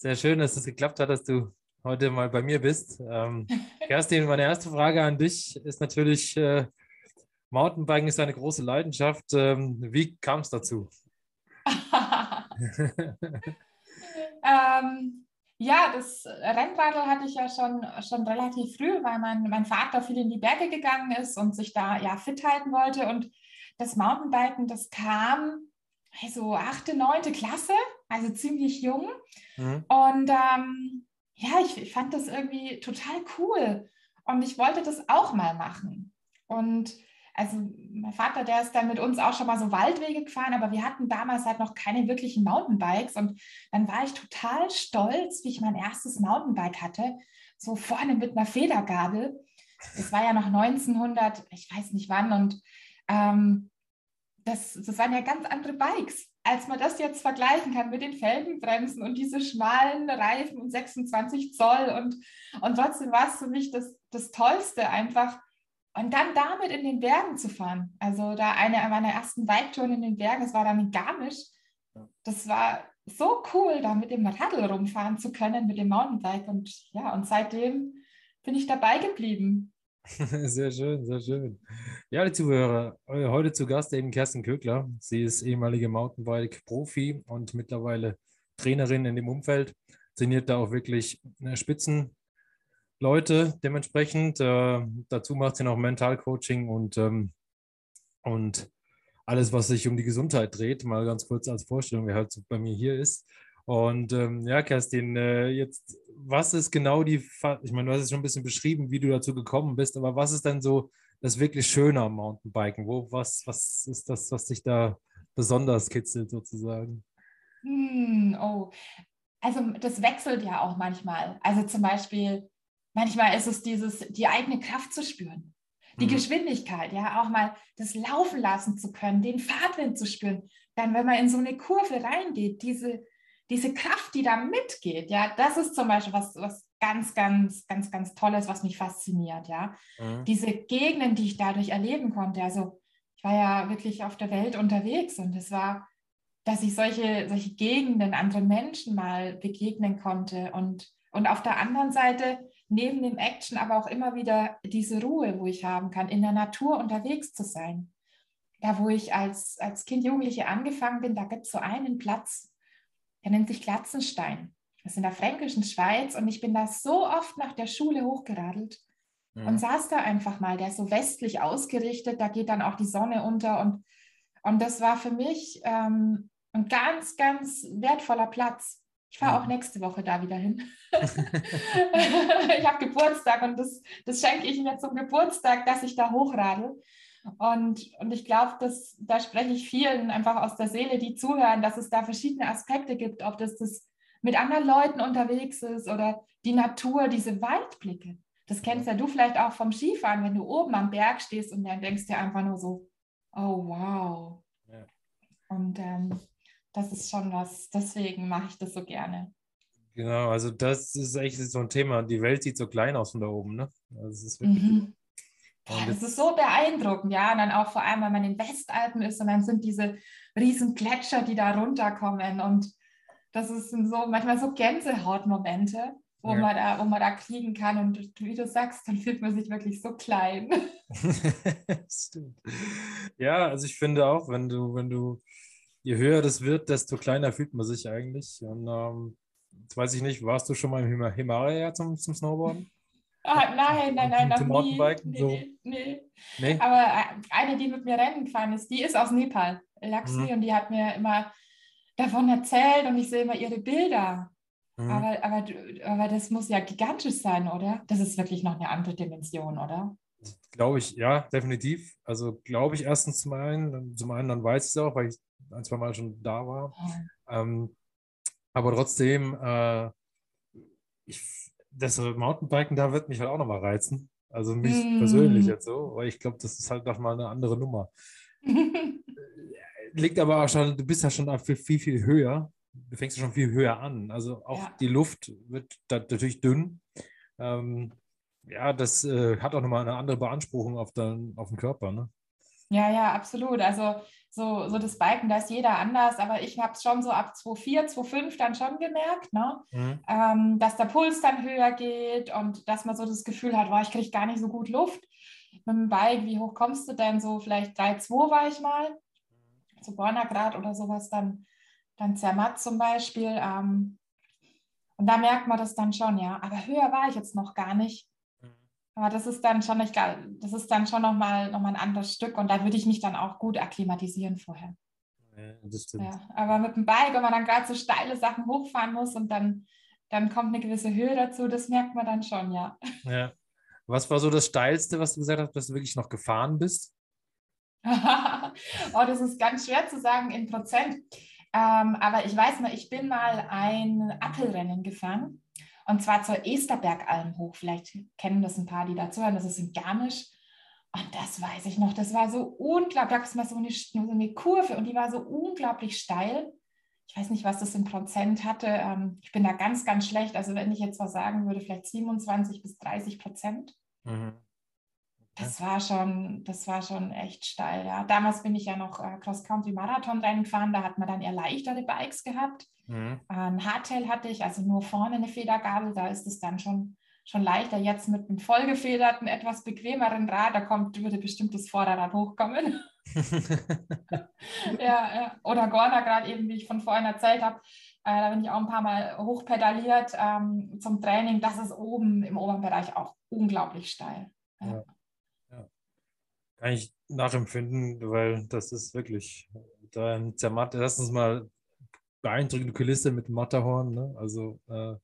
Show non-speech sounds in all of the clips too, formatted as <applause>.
Sehr schön, dass es geklappt hat, dass du heute mal bei mir bist. Ähm, <laughs> Kerstin, meine erste Frage an dich ist natürlich, äh, Mountainbiken ist eine große Leidenschaft. Ähm, wie kam es dazu? <laughs> <laughs> ähm, ja, das Rennradl hatte ich ja schon, schon relativ früh, weil mein, mein Vater viel in die Berge gegangen ist und sich da ja fit halten wollte. Und das Mountainbiken, das kam so achte, neunte Klasse, also ziemlich jung. Mhm. Und ähm, ja, ich, ich fand das irgendwie total cool. Und ich wollte das auch mal machen. Und also mein Vater, der ist dann mit uns auch schon mal so Waldwege gefahren, aber wir hatten damals halt noch keine wirklichen Mountainbikes. Und dann war ich total stolz, wie ich mein erstes Mountainbike hatte, so vorne mit einer Federgabel. Das war ja noch 1900, ich weiß nicht wann. Und ähm, das, das waren ja ganz andere Bikes, als man das jetzt vergleichen kann mit den Felgenbremsen und diese schmalen Reifen und 26 Zoll. Und, und trotzdem war es für mich das, das Tollste einfach. Und dann damit in den Bergen zu fahren. Also da eine meiner ersten Biketouren in den Bergen, das war dann in Garmisch. Das war so cool, da mit dem Radl rumfahren zu können, mit dem Mountainbike. Und ja, und seitdem bin ich dabei geblieben. <laughs> Sehr schön, sehr schön. Ja, die Zuhörer, äh, heute zu Gast eben Kerstin Kögler. Sie ist ehemalige Mountainbike-Profi und mittlerweile Trainerin in dem Umfeld. Trainiert da auch wirklich äh, Spitzenleute dementsprechend. Äh, dazu macht sie noch Mentalcoaching und, ähm, und alles, was sich um die Gesundheit dreht. Mal ganz kurz als Vorstellung, wer halt bei mir hier ist. Und ähm, ja, Kerstin, äh, jetzt, was ist genau die, ich meine, du hast es schon ein bisschen beschrieben, wie du dazu gekommen bist, aber was ist denn so das wirklich Schöne am Mountainbiken? Wo, was, was ist das, was dich da besonders kitzelt sozusagen? Hm, oh, also das wechselt ja auch manchmal. Also zum Beispiel, manchmal ist es dieses, die eigene Kraft zu spüren. Die mhm. Geschwindigkeit, ja, auch mal das Laufen lassen zu können, den Fahrtwind zu spüren. Dann, wenn man in so eine Kurve reingeht, diese, diese Kraft, die da mitgeht, ja, das ist zum Beispiel was, was ganz, ganz, ganz, ganz Tolles, was mich fasziniert, ja. Mhm. Diese Gegenden, die ich dadurch erleben konnte. Also ich war ja wirklich auf der Welt unterwegs und es war, dass ich solche, solche Gegenden, andere Menschen mal begegnen konnte und, und auf der anderen Seite neben dem Action aber auch immer wieder diese Ruhe, wo ich haben kann, in der Natur unterwegs zu sein. Da, wo ich als, als Kind, Jugendliche angefangen bin, da gibt es so einen Platz, der nennt sich Glatzenstein. Das ist in der fränkischen Schweiz und ich bin da so oft nach der Schule hochgeradelt mhm. und saß da einfach mal. Der ist so westlich ausgerichtet, da geht dann auch die Sonne unter und, und das war für mich ähm, ein ganz, ganz wertvoller Platz. Ich fahre auch nächste Woche da wieder hin. <laughs> <laughs> ich habe Geburtstag und das, das schenke ich mir zum Geburtstag, dass ich da hochradel. Und, und ich glaube, da spreche ich vielen einfach aus der Seele, die zuhören, dass es da verschiedene Aspekte gibt, ob das das mit anderen Leuten unterwegs ist oder die Natur, diese Waldblicke. Das kennst ja du vielleicht auch vom Skifahren, wenn du oben am Berg stehst und dann denkst du einfach nur so, oh wow. Ja. Und ähm, das ist schon was, deswegen mache ich das so gerne. Genau, also das ist echt so ein Thema. Die Welt sieht so klein aus von da oben, ne? Also es ist wirklich mhm. Boah, das ist so beeindruckend, ja. Und dann auch vor allem, wenn man in den Westalpen ist und dann sind diese riesen Gletscher, die da runterkommen. Und das ist so manchmal so Gänsehautmomente, wo, ja. man da, wo man da kriegen kann. Und wie du sagst, dann fühlt man sich wirklich so klein. <laughs> <laughs> Stimmt. Ja, also ich finde auch, wenn du, wenn du, je höher das wird, desto kleiner fühlt man sich eigentlich. Und ähm, jetzt weiß ich nicht, warst du schon mal im Himalaya zum, zum Snowboarden? Ah, nein, nein, nein, noch nie. Nee, so. nee. nee. Aber äh, eine, die mit mir Rennen gefahren ist, die ist aus Nepal, Laxi, mhm. und die hat mir immer davon erzählt und ich sehe immer ihre Bilder. Mhm. Aber, aber, aber das muss ja gigantisch sein, oder? Das ist wirklich noch eine andere Dimension, oder? Glaube ich, ja, definitiv. Also glaube ich erstens zum einen, zum einen dann weiß ich es auch, weil ich ein, zwei Mal schon da war. Oh. Ähm, Aber trotzdem, äh, ich, das Mountainbiken, da wird mich halt auch nochmal reizen. Also mich mm. persönlich jetzt so, weil ich glaube, das ist halt nochmal eine andere Nummer. <laughs> Liegt aber auch schon, du bist ja schon viel, viel, viel höher. Du fängst ja schon viel höher an. Also auch ja. die Luft wird da natürlich dünn. Ähm, ja, das äh, hat auch nochmal eine andere Beanspruchung auf, den, auf den Körper. Ne? Ja, ja, absolut. Also so, so das Biken, da ist jeder anders, aber ich habe es schon so ab 2,4, 2,5 dann schon gemerkt, ne? Mhm. Ähm, dass der Puls dann höher geht und dass man so das Gefühl hat, boah, ich kriege gar nicht so gut Luft. Mit dem Bike, wie hoch kommst du denn? So vielleicht 3,2 war ich mal, so Borner Grad oder sowas, dann, dann Zermatt zum Beispiel. Ähm, und da merkt man das dann schon, ja. Aber höher war ich jetzt noch gar nicht. Aber das ist dann schon nicht das ist dann schon nochmal noch mal ein anderes Stück und da würde ich mich dann auch gut akklimatisieren vorher. Ja, das stimmt. Ja, aber mit dem Bike, wenn man dann gerade so steile Sachen hochfahren muss und dann, dann kommt eine gewisse Höhe dazu, das merkt man dann schon, ja. Ja. Was war so das Steilste, was du gesagt hast, dass du wirklich noch gefahren bist? <laughs> oh, das ist ganz schwer zu sagen in Prozent. Ähm, aber ich weiß mal, ich bin mal ein Appelrennen gefahren und zwar zur Esterbergalm hoch. Vielleicht kennen das ein paar, die dazuhören. Das ist in Garmisch. Und das weiß ich noch. Das war so unglaublich. Da gab es mal so eine, so eine Kurve und die war so unglaublich steil. Ich weiß nicht, was das in Prozent hatte. Ähm, ich bin da ganz, ganz schlecht. Also wenn ich jetzt was sagen würde, vielleicht 27 bis 30 Prozent. Mhm. Das war schon, das war schon echt steil. Ja. Damals bin ich ja noch äh, Cross-Country-Marathon-Rennen gefahren. Da hat man dann eher leichtere Bikes gehabt. Mhm. Ein Hardtail hatte ich, also nur vorne eine Federgabel. Da ist es dann schon, schon leichter. Jetzt mit einem vollgefederten, etwas bequemeren Rad, da kommt, würde bestimmt das Vorderrad hochkommen. <laughs> ja, ja, Oder Gorner gerade eben, wie ich von vorhin erzählt habe. Äh, da bin ich auch ein paar Mal hochpedaliert ähm, zum Training. Das ist oben im oberen Bereich auch unglaublich steil. Ja. Ja. Kann ich nachempfinden, weil das ist wirklich da ein Zermatt. Erstens mal beeindruckende Kulisse mit Matterhorn. Ne? Also äh,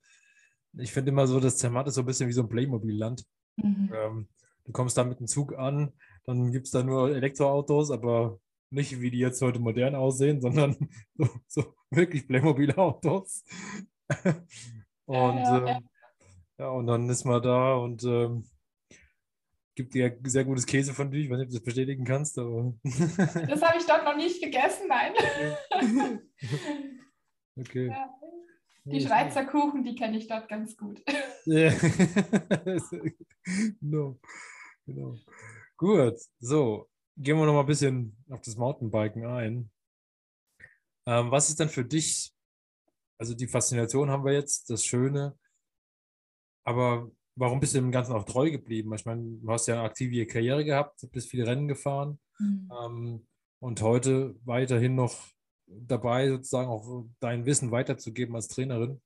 ich finde immer so, das Zermatt ist so ein bisschen wie so ein Playmobil-Land. Mhm. Ähm, du kommst da mit dem Zug an, dann gibt es da nur Elektroautos, aber nicht wie die jetzt heute modern aussehen, sondern <laughs> so, so wirklich Playmobil-Autos. <laughs> und ja, ja. Ähm, ja, und dann ist man da und ähm, gibt dir sehr gutes Käse von dir. Ich weiß nicht, ob du das bestätigen kannst, aber. <laughs> das habe ich dort noch nicht gegessen, nein. <laughs> okay. Ja. Die Schweizer Kuchen, die kenne ich dort ganz gut. <laughs> Ja. no. genau. Gut, so, gehen wir noch mal ein bisschen auf das Mountainbiken ein. Ähm, was ist denn für dich, also die Faszination haben wir jetzt, das Schöne, aber warum bist du dem Ganzen auch treu geblieben? Ich meine, du hast ja eine aktive Karriere gehabt, bist viele Rennen gefahren mhm. ähm, und heute weiterhin noch dabei, sozusagen auch dein Wissen weiterzugeben als Trainerin.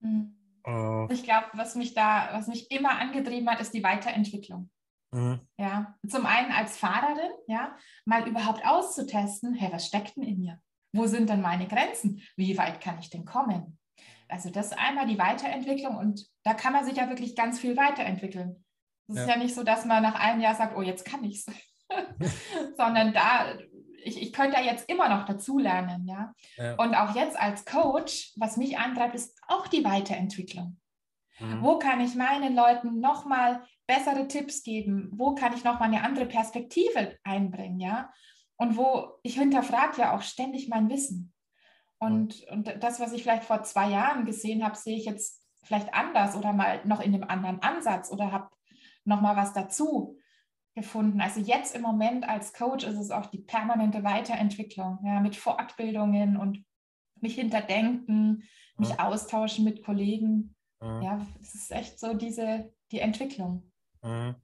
Mhm. Äh, ich glaube, was mich da, was mich immer angetrieben hat, ist die Weiterentwicklung. Mhm. Ja, zum einen als Fahrerin, ja, mal überhaupt auszutesten, hey, was steckt denn in mir? Wo sind denn meine Grenzen? Wie weit kann ich denn kommen? Also das ist einmal die Weiterentwicklung und da kann man sich ja wirklich ganz viel weiterentwickeln. Es ja. ist ja nicht so, dass man nach einem Jahr sagt, oh, jetzt kann ich es. <laughs> <laughs> Sondern da, ich, ich könnte da jetzt immer noch dazulernen, ja? ja. Und auch jetzt als Coach, was mich antreibt, ist auch die Weiterentwicklung. Mhm. Wo kann ich meinen Leuten nochmal bessere Tipps geben? Wo kann ich nochmal eine andere Perspektive einbringen, ja? Und wo ich hinterfrage ja auch ständig mein Wissen. Und, und das, was ich vielleicht vor zwei Jahren gesehen habe, sehe ich jetzt vielleicht anders oder mal noch in einem anderen Ansatz oder habe noch mal was dazu gefunden. Also jetzt im Moment als Coach ist es auch die permanente Weiterentwicklung, ja, mit Fortbildungen und mich hinterdenken, mich ja. austauschen mit Kollegen. Ja. ja, es ist echt so diese die Entwicklung. Ja.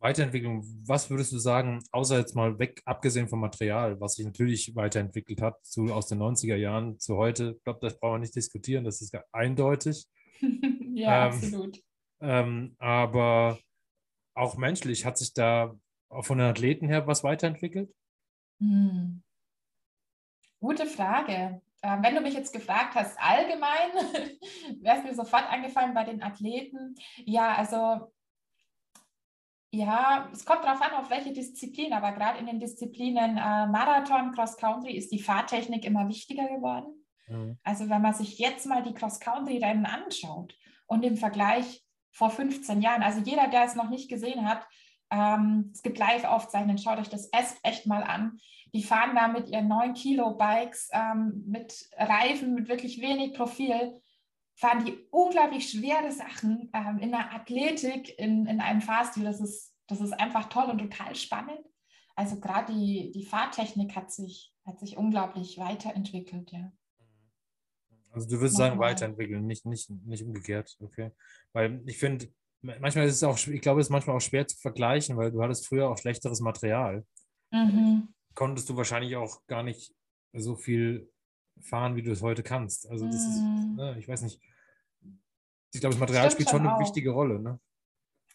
Weiterentwicklung, was würdest du sagen, außer jetzt mal weg, abgesehen vom Material, was sich natürlich weiterentwickelt hat, zu, aus den 90er Jahren zu heute? Ich glaube, das brauchen wir nicht diskutieren, das ist eindeutig. <laughs> ja, ähm, absolut. Ähm, aber auch menschlich, hat sich da von den Athleten her was weiterentwickelt? Hm. Gute Frage. Ähm, wenn du mich jetzt gefragt hast, allgemein, <laughs> wäre es mir sofort eingefallen bei den Athleten. Ja, also ja, es kommt darauf an, auf welche Disziplin, aber gerade in den Disziplinen äh, Marathon, Cross Country ist die Fahrtechnik immer wichtiger geworden. Mhm. Also wenn man sich jetzt mal die Cross-Country-Rennen anschaut und im Vergleich vor 15 Jahren, also jeder, der es noch nicht gesehen hat, ähm, es gibt Live-Aufzeichnungen, schaut euch das echt mal an. Die fahren da mit ihren 9 Kilo Bikes, ähm, mit Reifen, mit wirklich wenig Profil, fahren die unglaublich schwere Sachen ähm, in der Athletik, in, in einem Fahrstil. Das ist, das ist einfach toll und total spannend. Also gerade die, die Fahrtechnik hat sich, hat sich unglaublich weiterentwickelt, ja. Also du würdest sagen, weiterentwickeln, nicht, nicht, nicht umgekehrt, okay. Weil ich finde, manchmal ist es auch, ich glaube, es ist manchmal auch schwer zu vergleichen, weil du hattest früher auch schlechteres Material. Mhm. Konntest du wahrscheinlich auch gar nicht so viel fahren, wie du es heute kannst. Also das mhm. ist, ne, ich weiß nicht. Ich glaube, das Material Stimmt spielt schon eine auch. wichtige Rolle. Ne?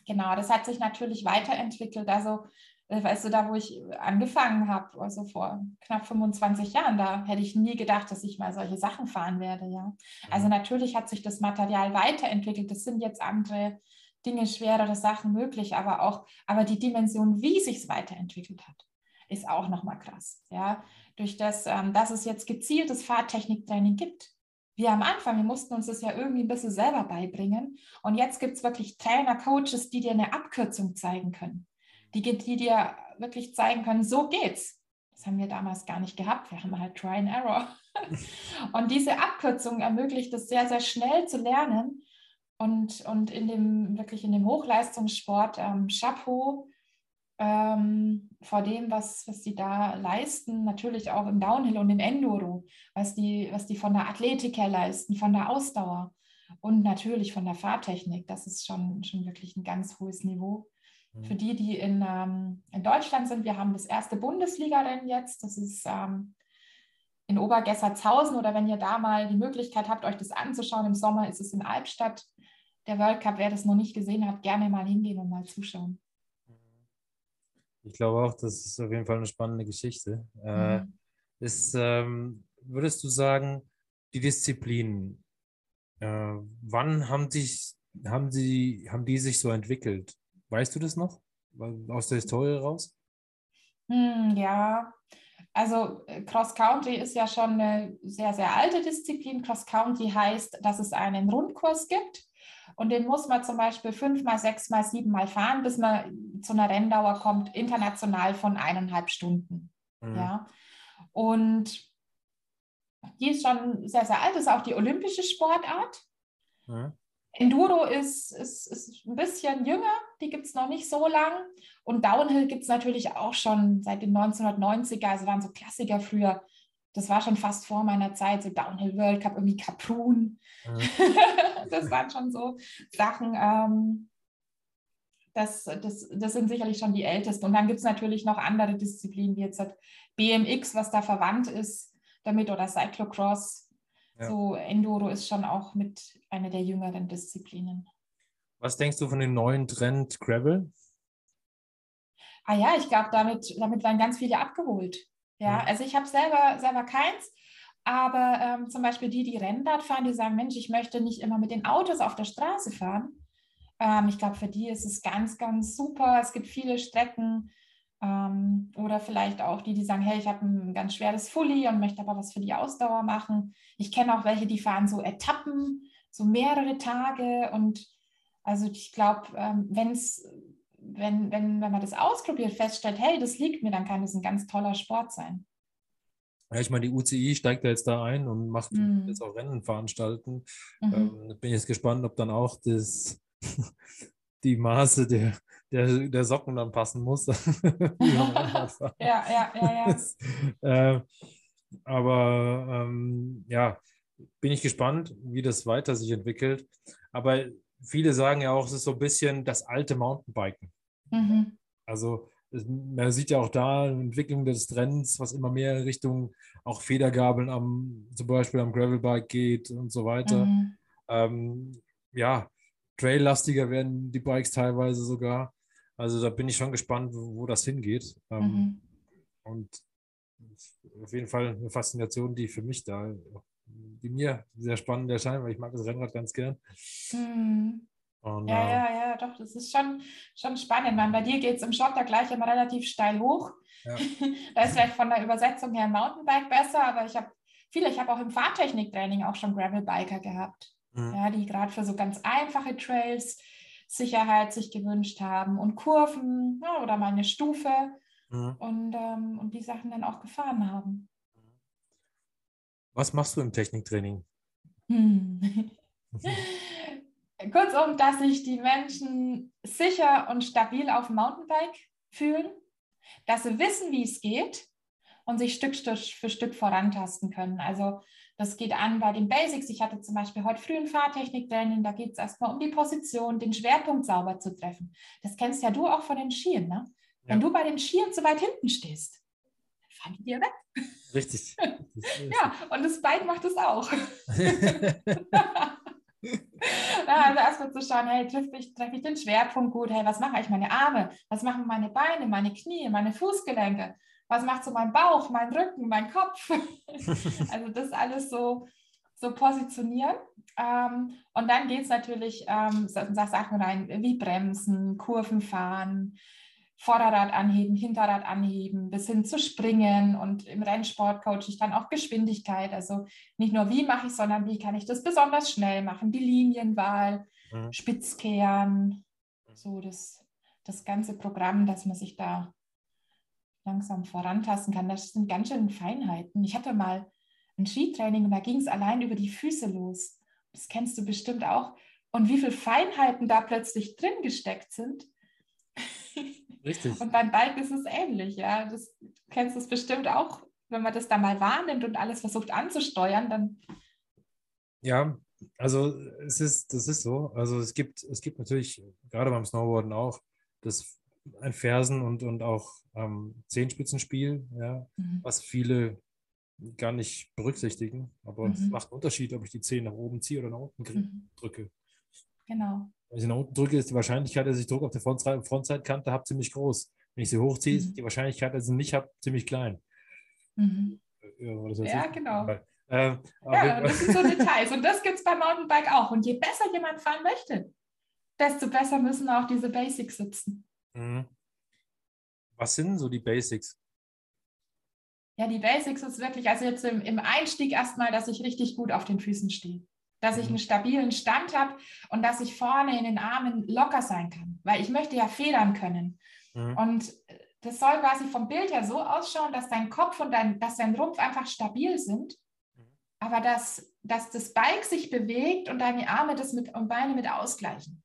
Genau, das hat sich natürlich weiterentwickelt. Also äh, weißt du, da wo ich angefangen habe, also vor knapp 25 Jahren, da hätte ich nie gedacht, dass ich mal solche Sachen fahren werde, ja. Also mhm. natürlich hat sich das Material weiterentwickelt. Das sind jetzt andere Dinge, schwerere Sachen möglich, aber auch, aber die Dimension, wie sich es weiterentwickelt hat, ist auch nochmal krass, ja. Durch das, ähm, dass es jetzt gezieltes Fahrtechniktraining gibt. Wir am Anfang, wir mussten uns das ja irgendwie ein bisschen selber beibringen. Und jetzt gibt es wirklich Trainer, Coaches, die dir eine Abkürzung zeigen können die, die dir wirklich zeigen können, so geht's. Das haben wir damals gar nicht gehabt. Wir haben halt Try and Error. <laughs> und diese Abkürzung ermöglicht es sehr, sehr schnell zu lernen. Und, und in dem, wirklich in dem Hochleistungssport, ähm, Chapeau ähm, vor dem, was, was die da leisten, natürlich auch im Downhill und im Enduro, was die, was die von der Athletik her leisten, von der Ausdauer und natürlich von der Fahrtechnik. Das ist schon, schon wirklich ein ganz hohes Niveau. Für die, die in, ähm, in Deutschland sind, wir haben das erste Bundesliga-Rennen jetzt. Das ist ähm, in Obergessertshausen oder wenn ihr da mal die Möglichkeit habt, euch das anzuschauen, im Sommer ist es in Albstadt. Der World Cup, wer das noch nicht gesehen hat, gerne mal hingehen und mal zuschauen. Ich glaube auch, das ist auf jeden Fall eine spannende Geschichte. Äh, mhm. ist, ähm, würdest du sagen, die Disziplinen, äh, wann haben, sich, haben, sie, haben die sich so entwickelt? Weißt du das noch? Aus der Historie raus? Hm, ja, also äh, Cross Country ist ja schon eine sehr, sehr alte Disziplin. Cross Country heißt, dass es einen Rundkurs gibt. Und den muss man zum Beispiel fünfmal, sechsmal, siebenmal fahren, bis man zu einer Renndauer kommt, international von eineinhalb Stunden. Mhm. Ja. Und die ist schon sehr, sehr alt, das ist auch die olympische Sportart. Mhm. Enduro ist, ist, ist ein bisschen jünger, die gibt es noch nicht so lang. Und Downhill gibt es natürlich auch schon seit den 1990er, also waren so Klassiker früher. Das war schon fast vor meiner Zeit, so Downhill World Cup, irgendwie Kaprun. Mhm. <laughs> das waren schon so Sachen. Ähm, das, das, das sind sicherlich schon die ältesten. Und dann gibt es natürlich noch andere Disziplinen, wie jetzt BMX, was da verwandt ist damit, oder Cyclocross. Ja. So Enduro ist schon auch mit einer der jüngeren Disziplinen. Was denkst du von dem neuen Trend Gravel? Ah ja, ich glaube, damit, damit werden ganz viele abgeholt. Ja, also ich habe selber, selber keins, aber ähm, zum Beispiel die, die Rennrad fahren, die sagen, Mensch, ich möchte nicht immer mit den Autos auf der Straße fahren. Ähm, ich glaube, für die ist es ganz, ganz super. Es gibt viele Strecken, ähm, oder vielleicht auch die, die sagen, hey, ich habe ein ganz schweres Fully und möchte aber was für die Ausdauer machen. Ich kenne auch welche, die fahren so Etappen, so mehrere Tage. Und also ich glaube, ähm, wenn's, wenn, wenn, wenn man das ausprobiert, feststellt, hey, das liegt mir, dann kann das ein ganz toller Sport sein. Ja, ich meine, die UCI steigt ja jetzt da ein und macht mm. jetzt auch Rennen veranstalten. Mhm. Ähm, bin jetzt gespannt, ob dann auch das, <laughs> die Maße der, der, der Socken dann passen muss. <laughs> <laughs> ja, ja, ja, ja. äh, aber ähm, ja, bin ich gespannt, wie das weiter sich entwickelt. Aber viele sagen ja auch, es ist so ein bisschen das alte Mountainbiken. Mhm. Also man sieht ja auch da eine Entwicklung des Trends, was immer mehr Richtung auch Federgabeln am, zum Beispiel am Gravelbike geht und so weiter. Mhm. Ähm, ja, traillastiger werden die Bikes teilweise sogar. Also da bin ich schon gespannt, wo, wo das hingeht. Ähm, mhm. Und auf jeden Fall eine Faszination, die für mich da, die mir sehr spannend erscheint, weil ich mag das Rennrad ganz gern. Mhm. Und, ja, äh, ja, ja, doch, das ist schon, schon spannend. Meine, bei dir geht es im Schotter gleich immer relativ steil hoch. Ja. <laughs> da ist vielleicht von der Übersetzung her ein Mountainbike besser, aber ich habe viele, ich habe auch im Fahrtechniktraining auch schon Gravelbiker gehabt, mhm. ja, die gerade für so ganz einfache Trails Sicherheit sich gewünscht haben und Kurven ja, oder mal eine Stufe mhm. und, ähm, und die Sachen dann auch gefahren haben. Was machst du im Techniktraining? Hm. <laughs> Kurzum, dass sich die Menschen sicher und stabil auf dem Mountainbike fühlen, dass sie wissen, wie es geht und sich Stück für Stück vorantasten können. Also das geht an bei den Basics. Ich hatte zum Beispiel heute früh ein Fahrtechnik-Training, da geht es erstmal um die Position, den Schwerpunkt sauber zu treffen. Das kennst ja du auch von den Skiern, ne? Ja. Wenn du bei den Skiern zu weit hinten stehst, fallen die dir weg. <laughs> Richtig. ja, und das Bike macht es auch. <laughs> <laughs> <laughs> also erstmal zu schauen, hey, treffe ich, treff ich den Schwerpunkt gut? Hey, was machen eigentlich meine Arme? Was machen meine Beine, meine Knie, meine Fußgelenke? was macht so mein Bauch, mein Rücken, mein Kopf. <laughs> also das alles so, so positionieren. Ähm, und dann geht es natürlich ähm, Sachen rein, wie Bremsen, Kurven fahren, Vorderrad anheben, Hinterrad anheben, bis hin zu Springen und im Rennsport coache ich dann auch Geschwindigkeit. Also nicht nur wie mache ich, sondern wie kann ich das besonders schnell machen, die Linienwahl, mhm. Spitzkehren, so das, das ganze Programm, dass man sich da langsam vorantasten kann. Das sind ganz schön Feinheiten. Ich hatte mal ein Skitraining und da ging es allein über die Füße los. Das kennst du bestimmt auch. Und wie viele Feinheiten da plötzlich drin gesteckt sind. Richtig. Und beim Bike ist es ähnlich, ja. Das du kennst es bestimmt auch, wenn man das da mal wahrnimmt und alles versucht anzusteuern, dann. Ja, also es ist, das ist so. Also es gibt, es gibt natürlich, gerade beim Snowboarden auch, das ein Fersen und, und auch ähm, Zehenspitzenspiel, ja, mhm. was viele gar nicht berücksichtigen. Aber mhm. es macht einen Unterschied, ob ich die Zehen nach oben ziehe oder nach unten mhm. drücke. Genau. Wenn ich nach unten drücke, ist die Wahrscheinlichkeit, dass ich Druck auf der Frontseitkante habe, ziemlich groß. Wenn ich sie hochziehe, ist mhm. die Wahrscheinlichkeit, dass ich sie nicht habe, ziemlich klein. Mhm. Ja, ja genau. Ähm, ja, das sind so <laughs> Details. Und das gibt es beim Mountainbike auch. Und je besser jemand fahren möchte, desto besser müssen auch diese Basics sitzen. Mhm. Was sind so die Basics? Ja, die Basics ist wirklich, also jetzt im, im Einstieg erstmal, dass ich richtig gut auf den Füßen stehe. Dass ich mhm. einen stabilen Stand habe und dass ich vorne in den Armen locker sein kann. Weil ich möchte ja federn können. Mhm. Und das soll quasi vom Bild her so ausschauen, dass dein Kopf und dein, dass dein Rumpf einfach stabil sind. Mhm. Aber dass, dass das Bike sich bewegt und deine Arme das mit, und Beine mit ausgleichen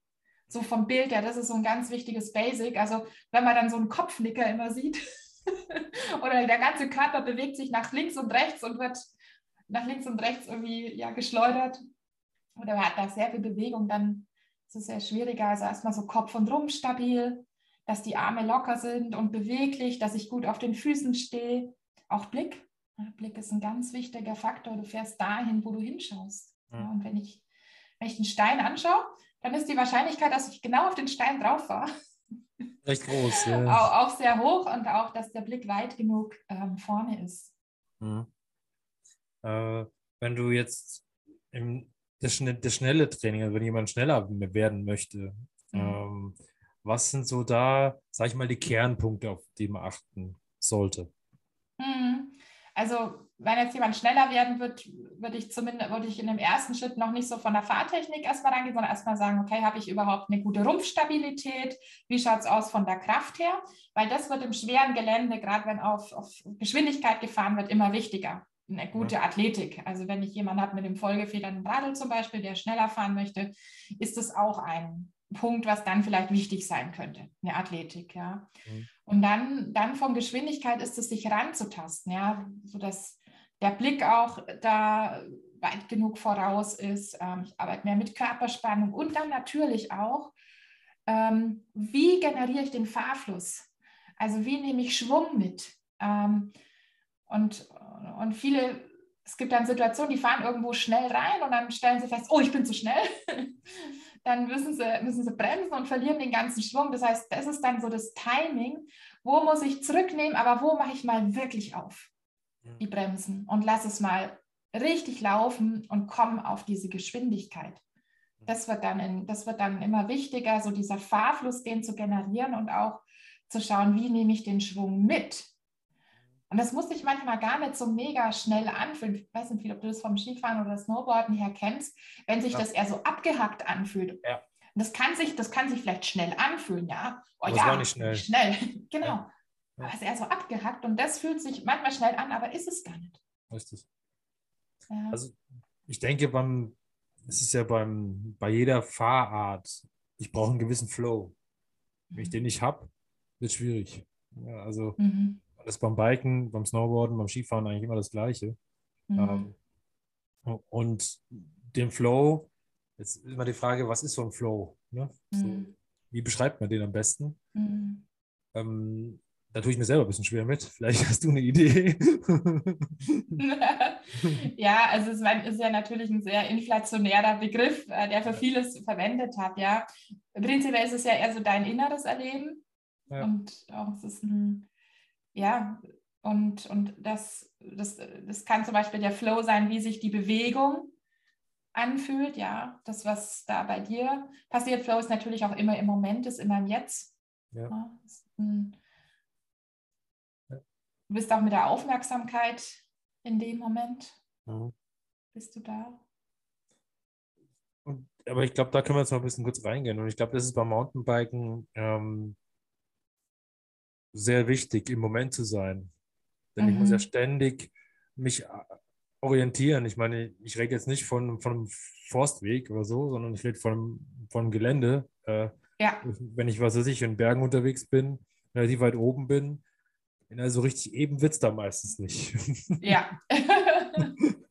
so vom Bild her, das ist so ein ganz wichtiges Basic. Also wenn man dann so einen Kopfnicker immer sieht <laughs> oder der ganze Körper bewegt sich nach links und rechts und wird nach links und rechts irgendwie ja, geschleudert oder man hat da sehr viel Bewegung, dann ist es sehr schwieriger. Also erstmal so Kopf und Rumpf stabil, dass die Arme locker sind und beweglich, dass ich gut auf den Füßen stehe. Auch Blick. Blick ist ein ganz wichtiger Faktor. Du fährst dahin, wo du hinschaust. Ja, und wenn ich, wenn ich den Stein anschaue, dann ist die Wahrscheinlichkeit, dass ich genau auf den Stein drauf war, <laughs> recht groß. Ja. <laughs> Auch, auch, sehr hoch und auch, dass der Blick weit genug ähm, vorne ist. Mhm. Äh, wenn du jetzt im, das, das, schnelle Training, also wenn jemand schneller werden möchte, mhm. ähm, was sind so da, sag ich mal, die Kernpunkte, auf die man achten sollte? Mhm. Also wenn jetzt jemand schneller werden wird, würde ich zumindest würde ich in dem ersten Schritt noch nicht so von der Fahrtechnik erstmal rangehen, sondern erstmal sagen, okay, habe ich überhaupt eine gute Rumpfstabilität? Wie schaut es aus von der Kraft her? Weil das wird im schweren Gelände, gerade wenn auf, auf Geschwindigkeit gefahren wird, immer wichtiger. Eine gute Athletik. Also wenn ich jemanden habe mit dem vollgefedernden Radl zum Beispiel, der schneller fahren möchte, ist das auch ein Punkt, was dann vielleicht wichtig sein könnte, eine Athletik, ja. Mhm. Und dann, dann von Geschwindigkeit ist es, sich ranzutasten, ja, sodass der Blick auch da weit genug voraus ist. Ähm, ich arbeite mehr mit Körperspannung und dann natürlich auch, ähm, wie generiere ich den Fahrfluss? Also wie nehme ich Schwung mit? Ähm, und, und viele, es gibt dann Situationen, die fahren irgendwo schnell rein und dann stellen sie fest, oh, ich bin zu schnell. <laughs> dann müssen sie, müssen sie bremsen und verlieren den ganzen Schwung. Das heißt, das ist dann so das Timing, wo muss ich zurücknehmen, aber wo mache ich mal wirklich auf? die Bremsen und lass es mal richtig laufen und komm auf diese Geschwindigkeit. Das wird dann, in, das wird dann immer wichtiger, so dieser Fahrfluss, den zu generieren und auch zu schauen, wie nehme ich den Schwung mit. Und das muss sich manchmal gar nicht so mega schnell anfühlen. Ich weiß nicht, ob du das vom Skifahren oder Snowboarden her kennst, wenn sich ja. das eher so abgehackt anfühlt. Ja. das kann sich, das kann sich vielleicht schnell anfühlen, ja. Oh das ja, war nicht schnell. Schnell, <laughs> genau. Ja. Aber es ist eher so abgehackt und das fühlt sich manchmal schnell an, aber ist es gar nicht. Richtig. Ja. Also ich denke, beim, es ist ja beim, bei jeder Fahrart, ich brauche einen gewissen Flow. Wenn ich mhm. den nicht habe, wird es schwierig. Ja, also mhm. Das beim Biken, beim Snowboarden, beim Skifahren eigentlich immer das Gleiche. Mhm. Ähm, und den Flow, jetzt ist immer die Frage, was ist so ein Flow? Ne? So, mhm. wie beschreibt man den am besten? Mhm. Ähm, da tue ich mir selber ein bisschen schwer mit. Vielleicht hast du eine Idee. <laughs> ja, also es ist ja natürlich ein sehr inflationärer Begriff, äh, der für vieles verwendet hat. Ja, prinzipiell ist es ja eher so dein inneres Erleben ja. und auch es ist ein, ja, und, und das, das, das kann zum Beispiel der Flow sein, wie sich die Bewegung anfühlt, ja, das, was da bei dir passiert. Flow ist natürlich auch immer im Moment, ist immer im Jetzt. Ja. ja ein, Du bist auch mit der Aufmerksamkeit in dem Moment. Mhm. Bist du da? Und, aber ich glaube, da können wir jetzt mal ein bisschen kurz reingehen. Und ich glaube, das ist beim Mountainbiken ähm, sehr wichtig, im Moment zu sein. Denn mhm. ich muss ja mhm. ständig mich orientieren. Ich meine, ich rede jetzt nicht von, von einem Forstweg oder so, sondern ich rede von, von einem Gelände. Äh, ja. Wenn ich, was weiß ich, in Bergen unterwegs bin, relativ weit oben bin, ja, so richtig eben wird es da meistens nicht. Ja. <laughs>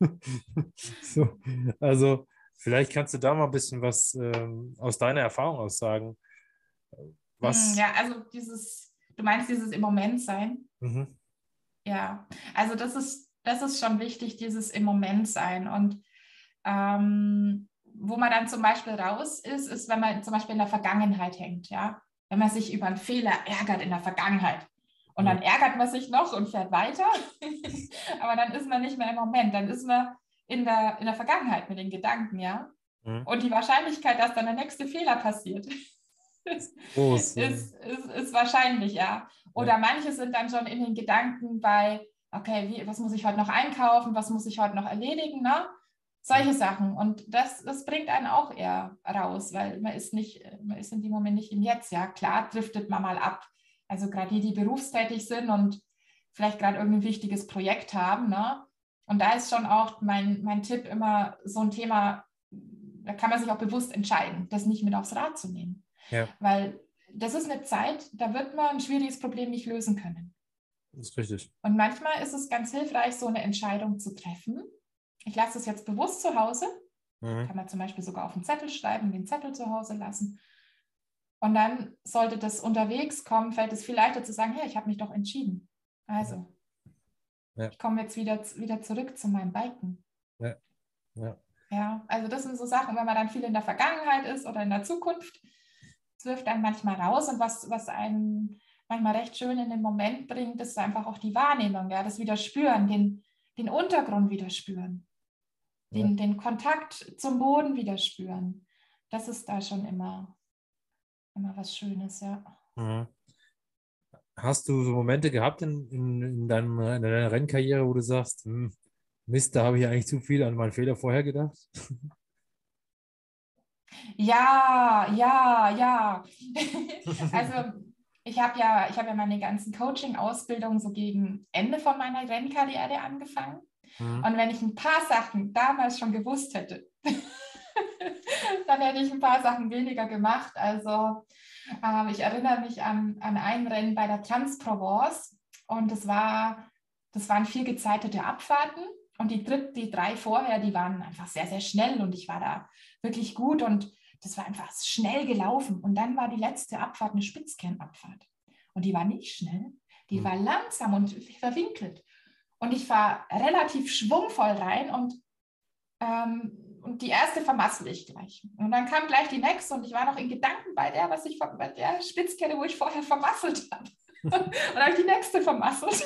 <laughs> so, also, vielleicht kannst du da mal ein bisschen was ähm, aus deiner Erfahrung aus sagen. Was? Hm, ja, also dieses, du meinst dieses im Moment sein? Mhm. Ja, also das ist, das ist schon wichtig, dieses im Moment sein. Und ähm, wo man dann zum Beispiel raus ist, ist, wenn man zum Beispiel in der Vergangenheit hängt, ja. Wenn man sich über einen Fehler ärgert in der Vergangenheit. Und dann ärgert man sich noch und fährt weiter. <laughs> Aber dann ist man nicht mehr im Moment. Dann ist man in der, in der Vergangenheit mit den Gedanken, ja. Mhm. Und die Wahrscheinlichkeit, dass dann der nächste Fehler passiert, <laughs> ist, ist, ist, ist, wahrscheinlich, ja. Oder ja. manche sind dann schon in den Gedanken bei, okay, wie, was muss ich heute noch einkaufen, was muss ich heute noch erledigen, ne? Solche Sachen. Und das, das bringt einen auch eher raus, weil man ist nicht, man ist in dem Moment nicht im Jetzt, ja. Klar driftet man mal ab also gerade die, die berufstätig sind und vielleicht gerade irgendein wichtiges Projekt haben. Ne? Und da ist schon auch mein, mein Tipp immer so ein Thema, da kann man sich auch bewusst entscheiden, das nicht mit aufs Rad zu nehmen. Ja. Weil das ist eine Zeit, da wird man ein schwieriges Problem nicht lösen können. Das ist richtig. Und manchmal ist es ganz hilfreich, so eine Entscheidung zu treffen. Ich lasse es jetzt bewusst zu Hause. Mhm. Kann man zum Beispiel sogar auf einen Zettel schreiben, den Zettel zu Hause lassen. Und dann sollte das unterwegs kommen, fällt es viel leichter zu sagen, hey, ich habe mich doch entschieden. Also, ja. ich komme jetzt wieder, wieder zurück zu meinem Biken. Ja. ja. Ja, also das sind so Sachen, wenn man dann viel in der Vergangenheit ist oder in der Zukunft, wirft einen manchmal raus und was, was einen manchmal recht schön in den Moment bringt, ist einfach auch die Wahrnehmung, ja, das wieder spüren, den, den Untergrund wieder spüren, den, ja. den Kontakt zum Boden wieder spüren. Das ist da schon immer immer was Schönes, ja. Mhm. Hast du so Momente gehabt in, in, in, deinem, in deiner Rennkarriere, wo du sagst, hm, Mist, da habe ich eigentlich zu viel an meinen Fehler vorher gedacht? <laughs> Ja, ja, ja. <laughs> also ich habe ja, ich habe ja meine ganzen Coaching-Ausbildungen so gegen Ende von meiner Rennkarriere angefangen. Mhm. Und wenn ich ein paar Sachen damals schon gewusst hätte, <laughs> dann hätte ich ein paar Sachen weniger gemacht. Also äh, ich erinnere mich an, an ein Rennen bei der Transprovence und das, war, das waren vier gezeitete Abfahrten. Und die, dritt, die drei vorher, die waren einfach sehr, sehr schnell und ich war da wirklich gut und das war einfach schnell gelaufen. Und dann war die letzte Abfahrt eine Spitzkernabfahrt. Und die war nicht schnell, die mhm. war langsam und verwinkelt. Und ich war relativ schwungvoll rein und ähm, und die erste vermassel ich gleich. Und dann kam gleich die nächste und ich war noch in Gedanken bei der, was ich bei der Spitzkette, wo ich vorher vermasselt habe. <laughs> und dann habe ich die nächste vermasselt.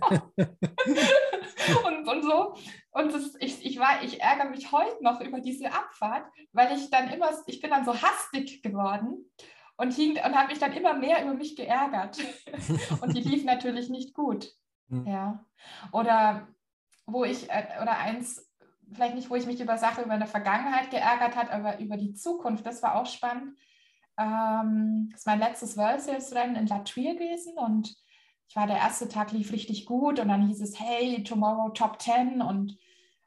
<laughs> und, und so. Und das, ich, ich, war, ich ärgere mich heute noch über diese Abfahrt, weil ich dann immer, ich bin dann so hastig geworden und, und habe mich dann immer mehr über mich geärgert. <laughs> und die lief natürlich nicht gut. Mhm. Ja. Oder wo ich, äh, oder eins, vielleicht nicht, wo ich mich über Sachen über eine Vergangenheit geärgert hat, aber über die Zukunft, das war auch spannend. Ähm, das ist mein letztes World Series Rennen in La Tuile gewesen und ich war der erste Tag lief richtig gut und dann hieß es, hey, tomorrow Top 10 und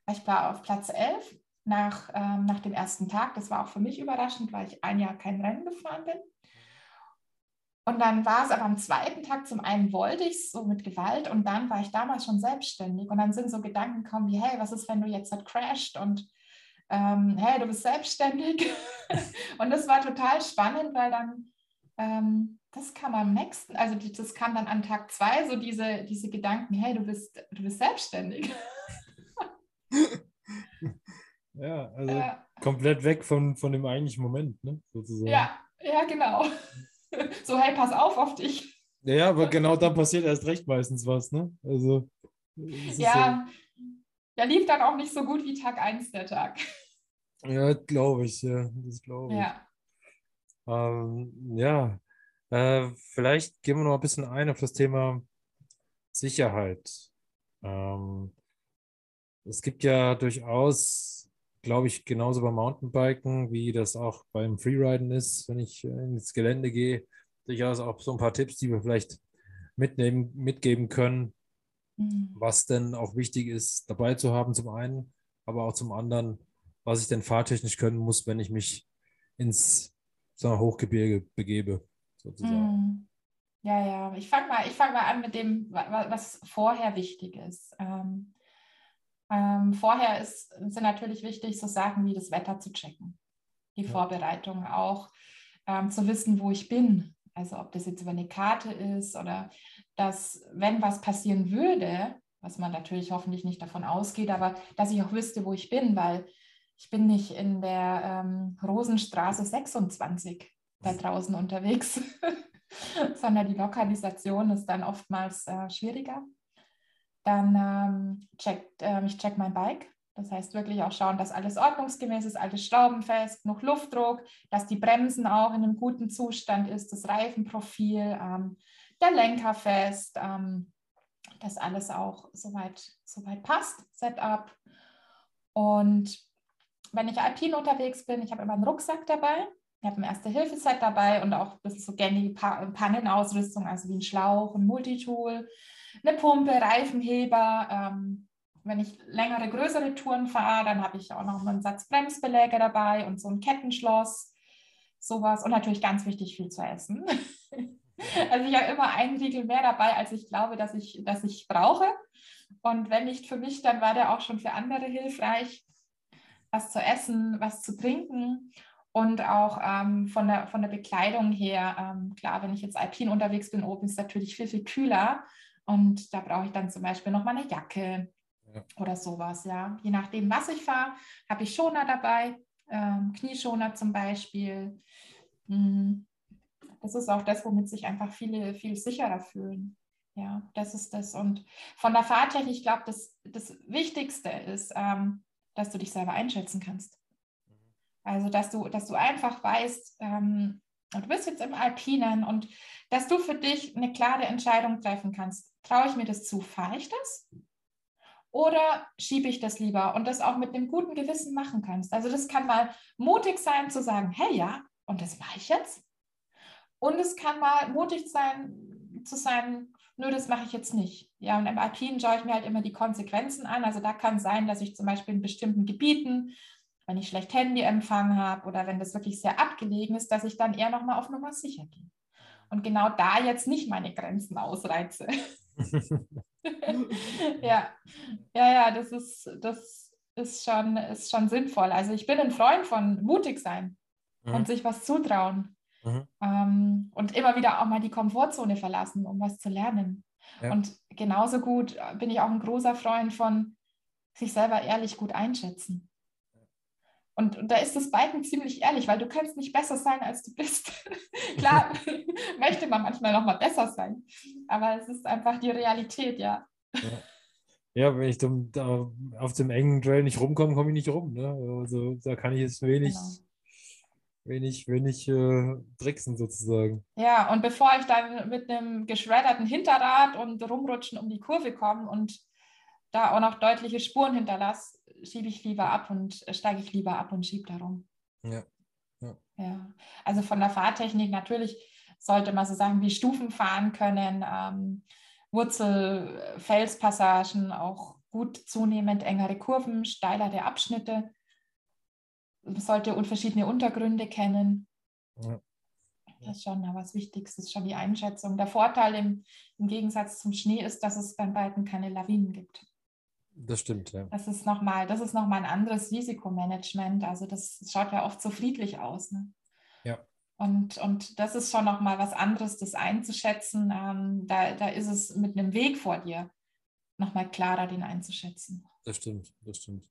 ich war auf Platz 11 nach, ähm, nach dem ersten Tag. Das war auch für mich überraschend, weil ich ein Jahr kein Rennen gefahren bin. Und dann war es aber am zweiten Tag, zum einen wollte ich es so mit Gewalt und dann war ich damals schon selbstständig und dann sind so Gedanken gekommen wie, hey, was ist, wenn du jetzt halt crasht und ähm, hey, du bist selbstständig. <laughs> und das war total spannend, weil dann, ähm, das kam am nächsten, also das kam dann an Tag zwei, so diese, diese Gedanken, hey, du bist, du bist selbstständig. <laughs> ja, also äh, komplett weg von, von dem eigentlichen Moment, ne, sozusagen. Ja, ja, genau <laughs> so, hey, pass auf auf dich. Ja, aber <laughs> genau da passiert erst recht meistens was, ne? Also. Ja, der lief dann auch nicht so gut wie Tag 1 der Tag. Ja, glaube ich, ja, das glaube ich. Ja. Ähm, ja, äh, vielleicht gehen wir noch ein bisschen ein auf das Thema Sicherheit. Ähm, es gibt ja durchaus, glaube ich, genauso beim Mountainbiken, wie das auch beim Freeriden ist, wenn ich ins Gelände gehe, durchaus auch so ein paar Tipps, die wir vielleicht mitnehmen, mitgeben können, mhm. was denn auch wichtig ist, dabei zu haben, zum einen, aber auch zum anderen, was ich denn fahrtechnisch können muss, wenn ich mich ins Hochgebirge begebe, sozusagen. Mhm. Ja, ja, ich fange mal, fang mal an mit dem, was vorher wichtig ist. Ähm, ähm, vorher ist, sind natürlich wichtig, so Sachen wie das Wetter zu checken, die ja. Vorbereitung auch, ähm, zu wissen, wo ich bin, also ob das jetzt über eine Karte ist oder dass, wenn was passieren würde, was man natürlich hoffentlich nicht davon ausgeht, aber dass ich auch wüsste, wo ich bin, weil ich bin nicht in der ähm, Rosenstraße 26 da draußen unterwegs, <laughs> sondern die Lokalisation ist dann oftmals äh, schwieriger. Dann ähm, checkt, äh, ich check mein Bike, das heißt wirklich auch schauen, dass alles ordnungsgemäß ist, alles schraubenfest, genug Luftdruck, dass die Bremsen auch in einem guten Zustand ist, das Reifenprofil, ähm, der Lenker fest, ähm, dass alles auch soweit, soweit passt, Setup. Und wenn ich alpin unterwegs bin, ich habe immer einen Rucksack dabei, ich habe ein Erste-Hilfe-Set dabei und auch ein bisschen so gängige Pannenausrüstung, also wie ein Schlauch, ein Multitool, eine Pumpe, Reifenheber, ähm, wenn ich längere, größere Touren fahre, dann habe ich auch noch einen Satz Bremsbeläge dabei und so ein Kettenschloss, sowas. Und natürlich ganz wichtig, viel zu essen. <laughs> also ich habe immer einen Riegel mehr dabei, als ich glaube, dass ich, dass ich brauche. Und wenn nicht für mich, dann war der auch schon für andere hilfreich. Was zu essen, was zu trinken und auch ähm, von, der, von der Bekleidung her. Ähm, klar, wenn ich jetzt alpin unterwegs bin, oben ist es natürlich viel, viel kühler. Und da brauche ich dann zum Beispiel noch mal eine Jacke oder sowas, ja. Je nachdem, was ich fahre, habe ich Schoner dabei, ähm, Knieschoner zum Beispiel. Hm. Das ist auch das, womit sich einfach viele viel sicherer fühlen. Ja, das ist das. Und von der Fahrtechnik, ich glaube, das, das Wichtigste ist, ähm, dass du dich selber einschätzen kannst. Also, dass du, dass du einfach weißt, ähm, du bist jetzt im Alpinen und dass du für dich eine klare Entscheidung treffen kannst. Traue ich mir das zu? Fahre ich das? Oder schiebe ich das lieber und das auch mit einem guten Gewissen machen kannst. Also das kann mal mutig sein zu sagen, hey ja, und das mache ich jetzt. Und es kann mal mutig sein zu sein, nö, das mache ich jetzt nicht. Ja, und im Alpinen schaue ich mir halt immer die Konsequenzen an. Also da kann sein, dass ich zum Beispiel in bestimmten Gebieten, wenn ich schlecht Handyempfang habe oder wenn das wirklich sehr abgelegen ist, dass ich dann eher nochmal auf Nummer sicher gehe. Und genau da jetzt nicht meine Grenzen ausreize. <laughs> ja, ja, ja, das ist, das ist schon, ist schon sinnvoll. Also ich bin ein Freund von mutig sein mhm. und sich was zutrauen. Mhm. Ähm, und immer wieder auch mal die Komfortzone verlassen, um was zu lernen. Ja. Und genauso gut bin ich auch ein großer Freund von sich selber ehrlich gut einschätzen. Und, und, da ist das Biken ziemlich ehrlich, weil du kannst nicht besser sein, als du bist. <laughs> Klar, <laughs> möchte man manchmal noch mal besser sein, aber es ist einfach die Realität, ja. ja. ja wenn ich da auf dem engen Trail nicht rumkomme, komme ich nicht rum. Ne? Also da kann ich jetzt wenig, genau. wenig, wenig äh, tricksen sozusagen. Ja, und bevor ich dann mit einem geschredderten Hinterrad und rumrutschen um die Kurve komme und da auch noch deutliche Spuren hinterlasse, schiebe ich lieber ab und äh, steige ich lieber ab und schiebe darum. Ja. ja. Ja, also von der Fahrtechnik natürlich sollte man so sagen, wie Stufen fahren können, ähm, Wurzel, Felspassagen, auch gut zunehmend engere Kurven, steilere Abschnitte. Man sollte verschiedene Untergründe kennen. Ja. Das ist schon was Wichtigstes, schon die Einschätzung. Der Vorteil im, im Gegensatz zum Schnee ist, dass es beim Beiden keine Lawinen gibt. Das stimmt, ja. Das ist nochmal noch ein anderes Risikomanagement. Also das schaut ja oft so friedlich aus. Ne? Ja. Und, und das ist schon nochmal was anderes, das einzuschätzen. Ähm, da, da ist es mit einem Weg vor dir nochmal klarer, den einzuschätzen. Das stimmt, das stimmt.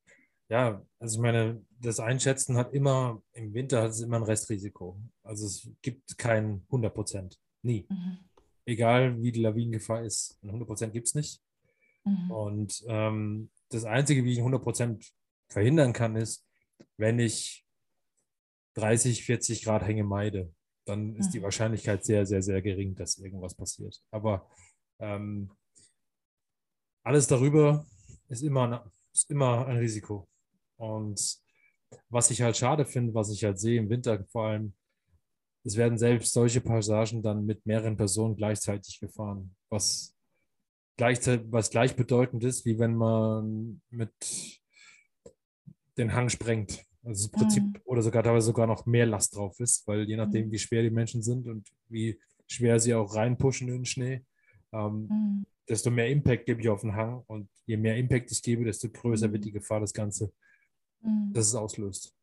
Ja, also ich meine, das Einschätzen hat immer, im Winter hat es immer ein Restrisiko. Also es gibt kein 100 Prozent. Nie. Mhm. Egal wie die Lawinengefahr ist. Ein 100 Prozent gibt es nicht. Mhm. Und ähm, das Einzige, wie ich 100 Prozent verhindern kann, ist, wenn ich 30, 40 Grad Hänge meide, dann ist mhm. die Wahrscheinlichkeit sehr, sehr, sehr gering, dass irgendwas passiert. Aber ähm, alles darüber ist immer, ist immer ein Risiko. Und was ich halt schade finde, was ich halt sehe im Winter vor allem, es werden selbst solche Passagen dann mit mehreren Personen gleichzeitig gefahren, was, gleichzeitig, was gleichbedeutend ist, wie wenn man mit den Hang sprengt. Also im Prinzip mhm. oder sogar teilweise sogar noch mehr Last drauf ist, weil je nachdem, mhm. wie schwer die Menschen sind und wie schwer sie auch reinpushen in den Schnee, ähm, mhm. desto mehr Impact gebe ich auf den Hang und je mehr Impact ich gebe, desto größer wird mhm. die Gefahr, das Ganze mhm. dass es auslöst.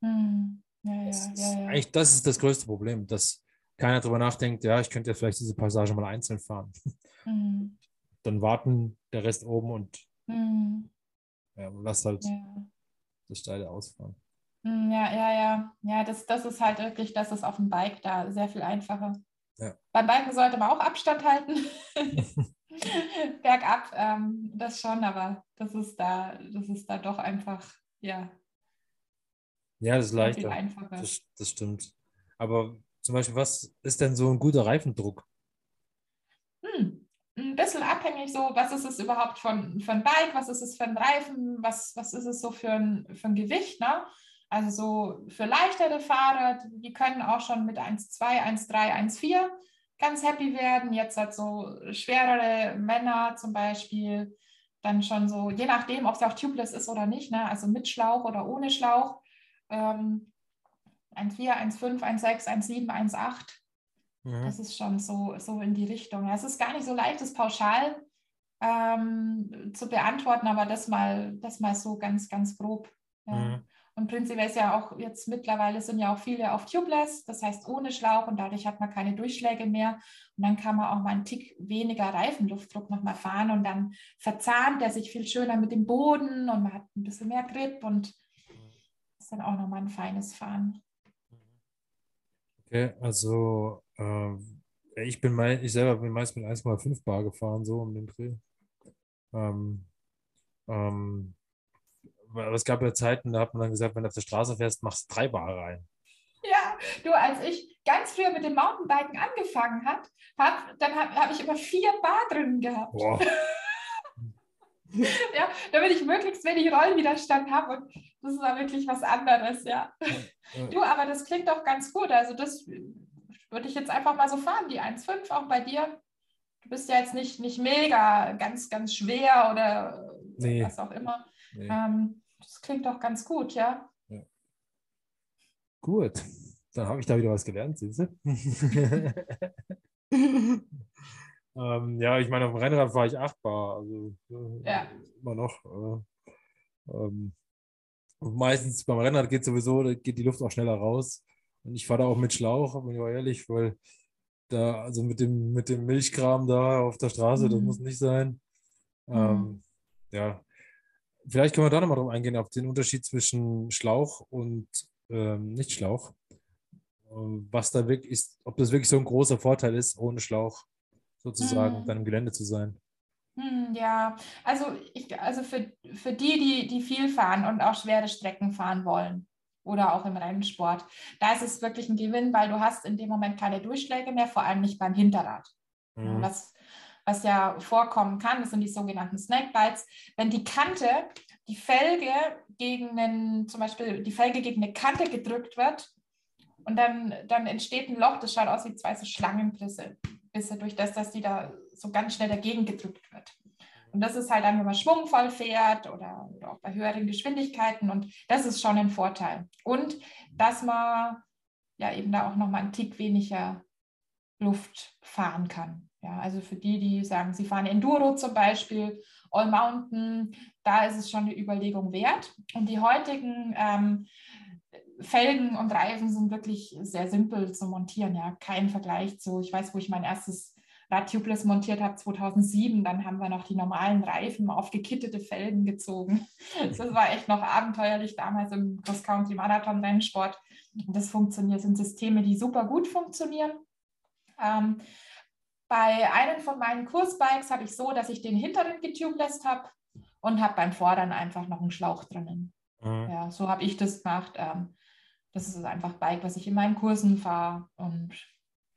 Mhm. Ja, ja, das, ja, ja. Eigentlich, das ist das größte Problem, dass keiner darüber nachdenkt, ja, ich könnte ja vielleicht diese Passage mal einzeln fahren. Mhm. Dann warten der Rest oben und mhm. ja, lass halt das steile ausfahren. Mhm, ja, ja, ja. Ja, das, das ist halt wirklich, das ist auf dem Bike da sehr viel einfacher. Ja. Beim Biken sollte man auch Abstand halten. <laughs> <laughs> Bergab, ähm, das schon, aber das ist da, das ist da doch einfach ja. Ja, das ist leichter. Das, das stimmt. Aber zum Beispiel, was ist denn so ein guter Reifendruck? Hm. Ein bisschen abhängig so, was ist es überhaupt von, von Bike, was ist es für ein Reifen, was, was ist es so für ein, für ein Gewicht, ne? Also so für leichtere Fahrer, die können auch schon mit 1,2, 1,3, 1,4 ganz happy werden. Jetzt hat so schwerere Männer zum Beispiel, dann schon so, je nachdem, ob es auch tubeless ist oder nicht, ne? also mit Schlauch oder ohne Schlauch, ähm, 1,4, 1,5, 1,6, 1,7, 1,8. Mhm. Das ist schon so, so in die Richtung. Es ist gar nicht so leicht, das pauschal ähm, zu beantworten, aber das mal, das mal so ganz, ganz grob. Ja. Mhm. Und prinzipiell ist ja auch jetzt mittlerweile sind ja auch viele auf Tubeless, das heißt ohne Schlauch und dadurch hat man keine Durchschläge mehr. Und dann kann man auch mal einen Tick weniger Reifenluftdruck nochmal fahren und dann verzahnt er sich viel schöner mit dem Boden und man hat ein bisschen mehr Grip und das ist dann auch nochmal ein feines Fahren. Okay, also äh, ich bin mein, ich selber bin meist mit 1,5 Bar gefahren, so um den Dreh. Ähm, ähm, aber es gab ja Zeiten, da hat man dann gesagt, wenn du auf der Straße fährst, machst du drei Bar rein. Ja, du, als ich ganz früher mit dem Mountainbiken angefangen habe, hab, dann habe hab ich immer vier Bar drin gehabt. Boah. <laughs> ja, damit ich möglichst wenig Rollwiderstand habe und das ist wirklich was anderes, ja. ja. Du, aber das klingt doch ganz gut. Also das würde ich jetzt einfach mal so fahren, die 1,5 auch bei dir. Du bist ja jetzt nicht, nicht mega, ganz, ganz schwer oder nee. was auch immer. Nee. Ähm, das klingt doch ganz gut, ja? ja. Gut, dann habe ich da wieder was gelernt, siehst du? <laughs> ähm, ja, ich meine, auf dem Rennrad war ich achtbar, also äh, ja. immer noch. Äh, ähm, meistens beim Rennrad geht sowieso, geht die Luft auch schneller raus. Und ich fahre da auch mit Schlauch, bin ich auch ehrlich, weil da, also mit dem, mit dem Milchkram da auf der Straße, mhm. das muss nicht sein. Mhm. Ähm, ja, Vielleicht können wir da nochmal drauf eingehen, auf den Unterschied zwischen Schlauch und ähm, Nicht-Schlauch. Ähm, was da wirklich ist, ob das wirklich so ein großer Vorteil ist, ohne Schlauch sozusagen hm. dann im Gelände zu sein. Hm, ja, also, ich, also für, für die, die, die viel fahren und auch schwere Strecken fahren wollen oder auch im Rennsport. Da ist es wirklich ein Gewinn, weil du hast in dem Moment keine Durchschläge mehr, vor allem nicht beim Hinterrad. Mhm. Was, was ja vorkommen kann, das sind die sogenannten Snakebites. Wenn die Kante, die Felge gegen einen, zum Beispiel die Felge gegen eine Kante gedrückt wird und dann, dann entsteht ein Loch, das schaut aus wie zwei so Schlangenrisse, durch das, dass die da so ganz schnell dagegen gedrückt wird. Und das ist halt dann, wenn man schwungvoll fährt oder, oder, auch bei höheren Geschwindigkeiten. Und das ist schon ein Vorteil. Und dass man ja eben da auch nochmal einen Tick weniger Luft fahren kann. Ja, also für die, die sagen, sie fahren Enduro zum Beispiel, All Mountain, da ist es schon eine Überlegung wert. Und die heutigen ähm, Felgen und Reifen sind wirklich sehr simpel zu montieren. Ja, kein Vergleich zu, ich weiß, wo ich mein erstes Rad Tubeless montiert habe 2007, dann haben wir noch die normalen Reifen auf gekittete Felgen gezogen. <laughs> Das war echt noch abenteuerlich damals im Cross-Country-Marathon-Rennsport. Und das funktioniert, sind Systeme, die super gut funktionieren. Ähm, bei einem von meinen Kursbikes habe ich so, dass ich den hinteren getubeless habe und habe beim Vorderen einfach noch einen Schlauch drinnen. Mhm. Ja, so habe ich das gemacht. Ähm, das ist einfach Bike, was ich in meinen Kursen fahre und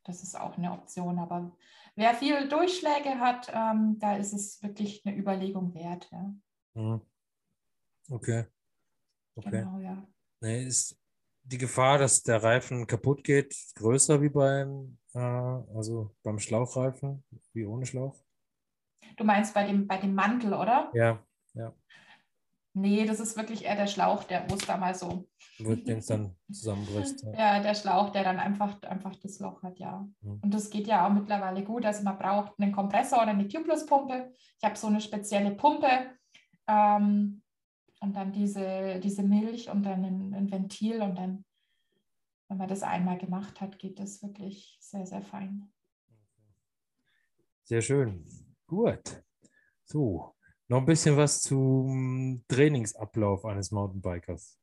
das ist auch eine Option. Aber wer viel Durchschläge hat, ähm, da ist es wirklich eine Überlegung wert. Ja. Mhm. Okay. Okay. Genau, ja. Nee, ist die Gefahr, dass der Reifen kaputt geht, größer wie beim, äh, also beim Schlauchreifen, wie ohne Schlauch? Du meinst bei dem, bei dem Mantel, oder? Ja, ja. Nee, das ist wirklich eher der Schlauch, der muss da mal so. Den es dann zusammenbricht. Ja. ja. der Schlauch, der dann einfach, einfach das Loch hat, ja. Mhm. Und das geht ja auch mittlerweile gut. Also man braucht einen Kompressor oder eine Tubeless-Pumpe. Ich habe so eine spezielle Pumpe ähm, und dann diese, diese Milch und dann ein, ein Ventil und dann, wenn man das einmal gemacht hat, geht das wirklich sehr, sehr fein. Sehr schön. Gut. So, noch ein bisschen was zum Trainingsablauf eines Mountainbikers.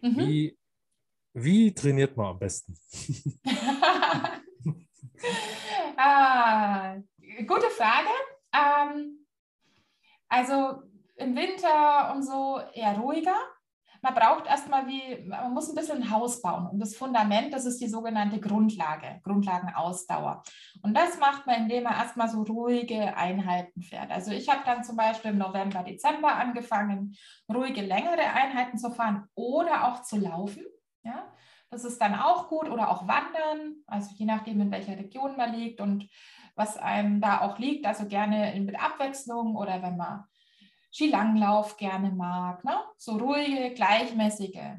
Mhm. Wie, wie trainiert man am besten? <laughs> ah, gute Frage. Ähm, also im Winter und so eher ruhiger man braucht erstmal wie, man muss ein bisschen ein Haus bauen. Und das Fundament, das ist die sogenannte Grundlage, Grundlagenausdauer. Und das macht man, indem man erstmal so ruhige Einheiten fährt. Also ich habe dann zum Beispiel im November, Dezember angefangen, ruhige, längere Einheiten zu fahren oder auch zu laufen. Ja, das ist dann auch gut oder auch wandern, also je nachdem, in welcher Region man liegt und was einem da auch liegt. Also gerne mit Abwechslung oder wenn man Skilanglauf gerne mag. Ne? So ruhige, gleichmäßige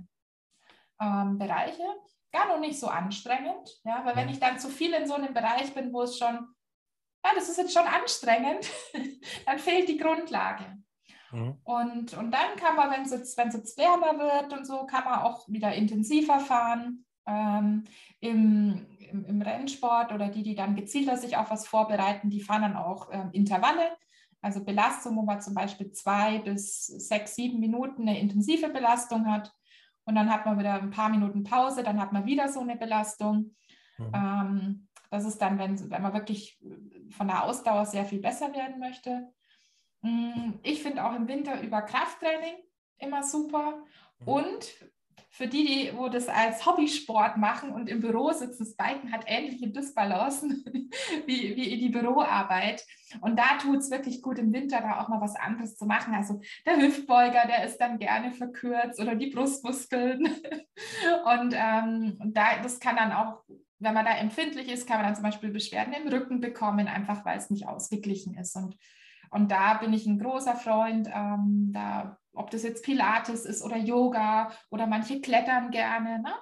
ähm, Bereiche. Gar noch nicht so anstrengend. Ja? Weil wenn ich dann zu viel in so einem Bereich bin, wo es schon, ja, das ist jetzt schon anstrengend, <laughs> dann fehlt die Grundlage. Mhm. Und, und dann kann man, wenn es jetzt, jetzt wärmer wird und so, kann man auch wieder intensiver fahren. Ähm, im, im, im, Rennsport oder die, die dann gezielter sich auf was vorbereiten, die fahren dann auch ähm, Intervalle. Also Belastung, wo man zum Beispiel zwei bis sechs, sieben Minuten eine intensive Belastung hat. Und dann hat man wieder ein paar Minuten Pause, dann hat man wieder so eine Belastung. Mhm. Ähm, das ist dann, wenn, wenn man wirklich von der Ausdauer sehr viel besser werden möchte. Mm, ich finde auch im Winter über Krafttraining immer super. Mhm. Und für die, die, wo das als Hobbysport machen und im Büro sitzen, das Biken hat ähnliche Dysbalancen <laughs> wie, wie die Büroarbeit. Und da tut es wirklich gut, im Winter da auch mal was anderes zu machen. Also der Hüftbeuger, der ist dann gerne verkürzt oder die Brustmuskeln. <laughs> und ähm, da, das kann dann auch, wenn man da empfindlich ist, kann man dann zum Beispiel Beschwerden im Rücken bekommen, einfach weil es nicht ausgeglichen ist. Und, und da bin ich ein großer Freund, ähm, da ob das jetzt Pilates ist oder Yoga oder manche klettern gerne. Ne?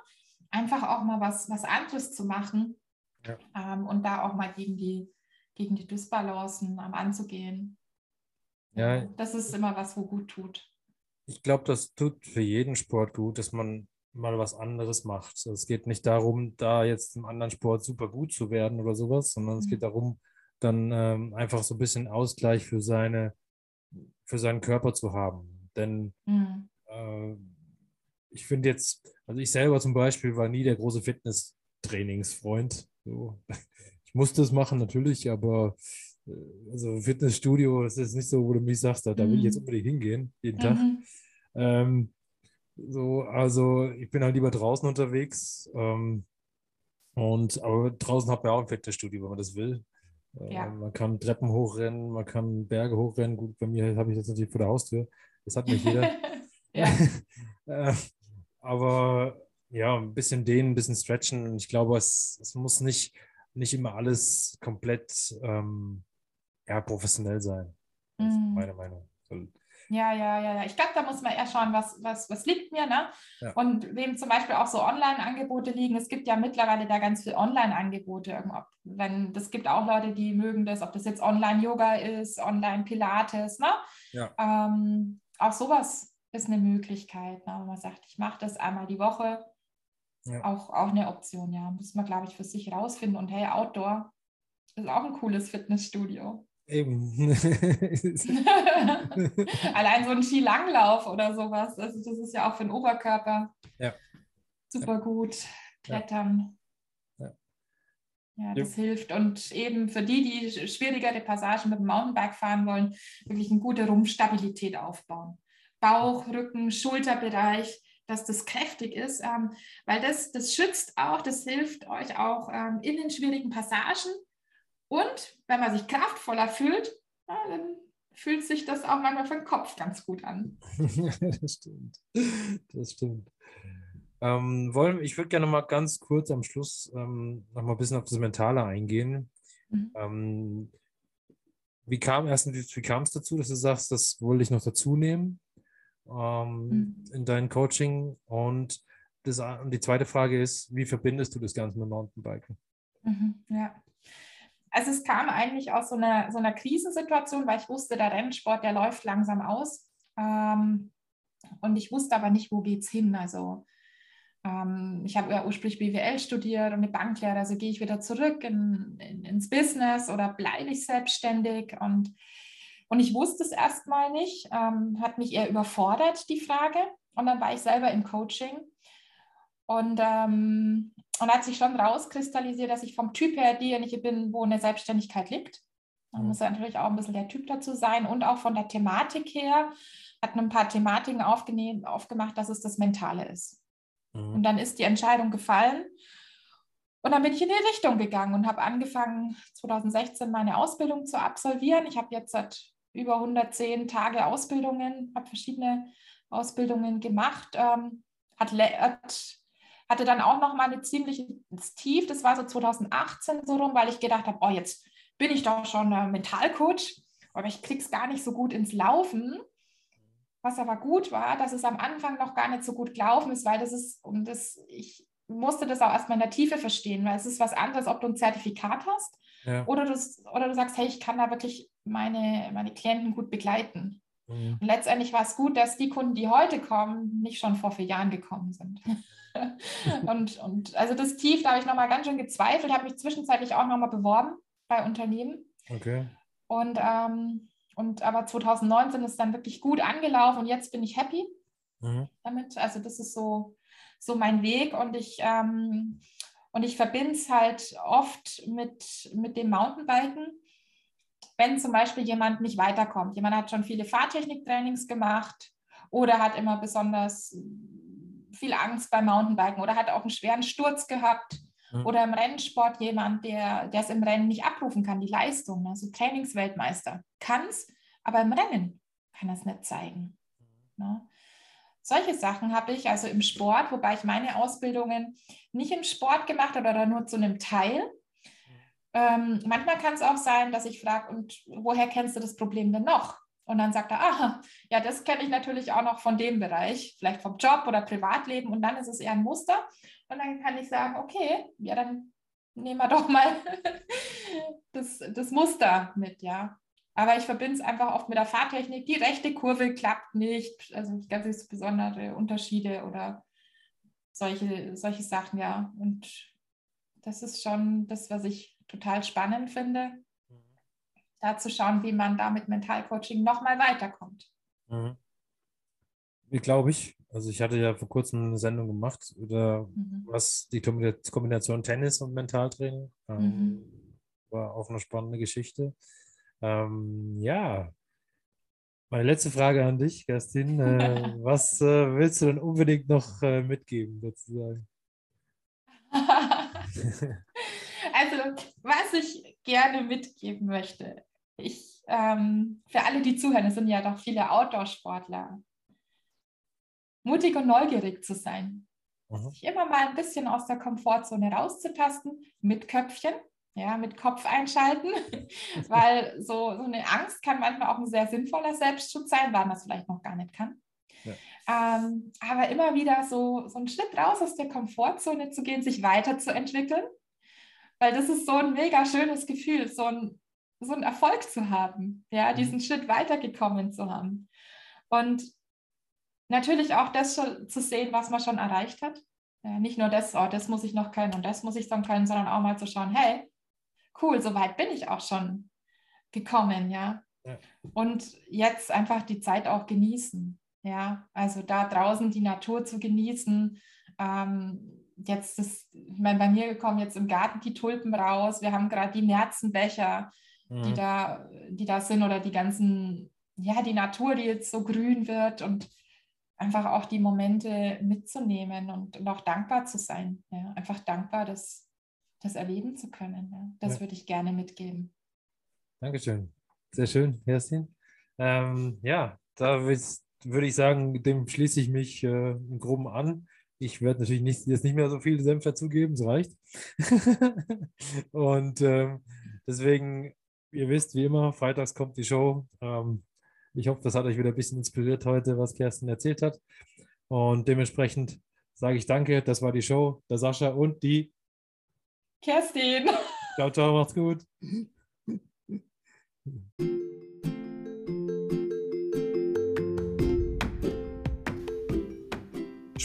Einfach auch mal was, was anderes zu machen ja. ähm, und da auch mal gegen die, gegen die Dysbalancen anzugehen. Ja. Das ist immer was, wo gut tut. Ich glaube, das tut für jeden Sport gut, dass man mal was anderes macht. Es geht nicht darum, da jetzt im anderen Sport super gut zu werden oder sowas, sondern mhm. es geht darum, dann ähm, einfach so ein bisschen Ausgleich für seine, für seinen Körper zu haben. Denn mhm. äh, ich finde jetzt, also ich selber zum Beispiel war nie der große Fitness-Trainingsfreund. So. <laughs> Ich musste es machen, natürlich, aber äh, also Fitnessstudio, das ist nicht so, wo du mich sagst, da, da will ich jetzt mhm. unbedingt hingehen, jeden Tag. Mhm. Ähm, So, also ich bin halt lieber draußen unterwegs. Ähm, und aber draußen hat man auch ein Fitnessstudio, wenn man das will. Äh, Ja. Man kann Treppen hochrennen, man kann Berge hochrennen. Gut, bei mir habe ich das natürlich vor der Haustür. Das hat nicht jeder. <laughs> <laughs> Äh, aber ja, ein bisschen dehnen, ein bisschen stretchen. Ich glaube, es, es muss nicht, nicht immer alles komplett ähm, ja, professionell sein. Das ist Mm. meine Meinung. Ja, ja, ja, ja. Ich glaube, da muss man eher schauen, was, was, was liegt mir, ne? Ja. Und wem zum Beispiel auch so Online-Angebote liegen. Es gibt ja mittlerweile da ganz viel Online-Angebote. Irgendwo. Wenn, das gibt auch Leute, die mögen das, ob das jetzt Online-Yoga ist, Online-Pilates, ne? Ja. Ähm, auch sowas ist eine Möglichkeit, ne? wenn man sagt, ich mache das einmal die Woche. Ja. Auch, auch eine Option, ja. Muss man, glaube ich, für sich rausfinden. Und hey, Outdoor ist auch ein cooles Fitnessstudio. Eben. <laughs> Allein so ein Skilanglauf oder sowas. Also das ist ja auch für den Oberkörper Ja. super gut. Klettern. Ja. Ja, das hilft. Und eben für die, die schwierigere Passagen mit dem Mountainbike fahren wollen, wirklich eine gute Rumpfstabilität aufbauen. Bauch, Rücken, Schulterbereich, dass das kräftig ist, ähm, weil das, das schützt auch, das hilft euch auch ähm, in den schwierigen Passagen. Und wenn man sich kraftvoller fühlt, ja, dann fühlt sich das auch manchmal für den Kopf ganz gut an. <laughs> das stimmt. Das stimmt. Ähm, wollen, ich würde gerne noch mal ganz kurz am Schluss ähm, noch mal ein bisschen auf das Mentale eingehen. Mhm. Ähm, wie kam erstens, wie kam es dazu, dass du sagst, das wollte ich noch dazu nehmen ähm, Mhm. in dein Coaching? Und, das, und die zweite Frage ist, wie verbindest du das Ganze mit Mountainbiken? Mhm, ja. Also es kam eigentlich aus so einer, so einer Krisensituation, weil ich wusste, der Rennsport, der läuft langsam aus. Ähm, und ich wusste aber nicht, wo geht es hin. Also ähm, ich habe ja ursprünglich BWL studiert und eine Banklehre. Also gehe ich wieder zurück in, in, ins Business oder bleibe ich selbstständig? Und, und ich wusste es erstmal nicht, ähm, hat mich eher überfordert, die Frage. Und dann war ich selber im Coaching. Und, ähm, und hat sich schon rauskristallisiert, dass ich vom Typ her diejenige bin, wo eine Selbstständigkeit liegt. Da Mhm. muss ja natürlich auch ein bisschen der Typ dazu sein und auch von der Thematik her hat ein paar Thematiken aufgemacht, dass es das Mentale ist. Mhm. Und dann ist die Entscheidung gefallen. Und dann bin ich in die Richtung gegangen und habe angefangen, 2016 meine Ausbildung zu absolvieren. Ich habe jetzt seit über 110 Tage Ausbildungen, habe verschiedene Ausbildungen gemacht. Ähm, hat, hat, hatte dann auch noch mal eine ziemliche Tief, das war so 2018 so rum, weil ich gedacht habe, oh, jetzt bin ich doch schon äh, Mentalcoach, aber ich krieg's gar nicht so gut ins Laufen. Was aber gut war, dass es am Anfang noch gar nicht so gut gelaufen ist, weil das ist, und das, ich musste das auch erstmal in der Tiefe verstehen, weil es ist was anderes, ob du ein Zertifikat hast Ja. oder du, oder du sagst, hey, ich kann da wirklich meine, meine Klienten gut begleiten. Mhm. Und letztendlich war es gut, dass die Kunden, die heute kommen, nicht schon vor vier Jahren gekommen sind. <laughs> <laughs> und, und also das Tief, da habe ich nochmal ganz schön gezweifelt, habe mich zwischenzeitlich auch nochmal beworben bei Unternehmen. Okay. Und, ähm, und aber 2019 ist dann wirklich gut angelaufen und jetzt bin ich happy Mhm. damit. Also das ist so, so mein Weg und ich, ähm, und ich verbinde es halt oft mit, mit dem Mountainbiken. Wenn zum Beispiel jemand nicht weiterkommt, jemand hat schon viele Fahrtechniktrainings gemacht oder hat immer besonders viel Angst beim Mountainbiken oder hat auch einen schweren Sturz gehabt Mhm. oder im Rennsport jemand, der der es im Rennen nicht abrufen kann, die Leistung, also Trainingsweltmeister, kann es, aber im Rennen kann er es nicht zeigen. Ne? Solche Sachen habe ich also im Sport, wobei ich meine Ausbildungen nicht im Sport gemacht habe oder nur zu einem Teil. Ähm, manchmal kann es auch sein, dass ich frage, und woher kennst du das Problem denn noch? Und dann sagt er, aha, ja, das kenne ich natürlich auch noch von dem Bereich, vielleicht vom Job oder Privatleben. Und dann ist es eher ein Muster. Und dann kann ich sagen, okay, ja, dann nehmen wir <laughs> doch mal das, das Muster mit, ja. Aber ich verbinde es einfach oft mit der Fahrtechnik. Die rechte Kurve klappt nicht. Also ganz besondere Unterschiede oder solche, solche Sachen, ja. Und das ist schon das, was ich total spannend finde, da zu schauen, wie man da mit Mentalcoaching nochmal weiterkommt. Mhm. Glaube ich? Also ich hatte ja vor kurzem eine Sendung gemacht über Mhm. was die Kombina- Kombination Tennis und Mentaltraining. Ähm, Mhm. War auch eine spannende Geschichte. Ähm, ja, Meine letzte Frage an dich, Kerstin. Äh, <laughs> was äh, willst du denn unbedingt noch äh, mitgeben, sozusagen? <laughs> also, was ich gerne mitgeben möchte, ich, ähm, für alle, die zuhören, es sind ja doch viele Outdoor-Sportler, mutig und neugierig zu sein. Mhm. Sich immer mal ein bisschen aus der Komfortzone rauszutasten, mit Köpfchen, ja, mit Kopf einschalten, <laughs> weil so, so eine Angst kann manchmal auch ein sehr sinnvoller Selbstschutz sein, weil man es vielleicht noch gar nicht kann. Ja. Ähm, aber immer wieder so, so einen Schritt raus aus der Komfortzone zu gehen, sich weiterzuentwickeln, weil das ist so ein mega schönes Gefühl, so ein, so einen Erfolg zu haben, ja, mhm. diesen Schritt weitergekommen zu haben. Und natürlich auch das zu sehen, was man schon erreicht hat. Ja, nicht nur das, oh, das muss ich noch können und das muss ich dann können, sondern auch mal zu schauen, hey, cool, so weit bin ich auch schon gekommen, ja. ja. Und jetzt einfach die Zeit auch genießen, ja. Also da draußen die Natur zu genießen. Ähm, jetzt ist, ich meine, bei mir gekommen jetzt im Garten die Tulpen raus. Wir haben gerade die Märzenbecher, mhm. die, da, die da sind oder die ganzen, ja, die Natur, die jetzt so grün wird und einfach auch die Momente mitzunehmen und, und auch dankbar zu sein. Ja. Einfach dankbar, dass das erleben zu können. Ja. Das ja. würde ich gerne mitgeben. Dankeschön. Sehr schön, Kerstin. Ähm, ja, da würde ich sagen, dem schließe ich mich äh, im Groben an. Ich werde natürlich nicht, jetzt nicht mehr so viel Senf dazugeben, es reicht. <laughs> und ähm, deswegen, ihr wisst, wie immer, freitags kommt die Show. Ähm, ich hoffe, das hat euch wieder ein bisschen inspiriert heute, was Kerstin erzählt hat. Und dementsprechend sage ich danke. Das war die Show, der Sascha und die Kerstin. Ciao, ciao, macht's gut. <laughs>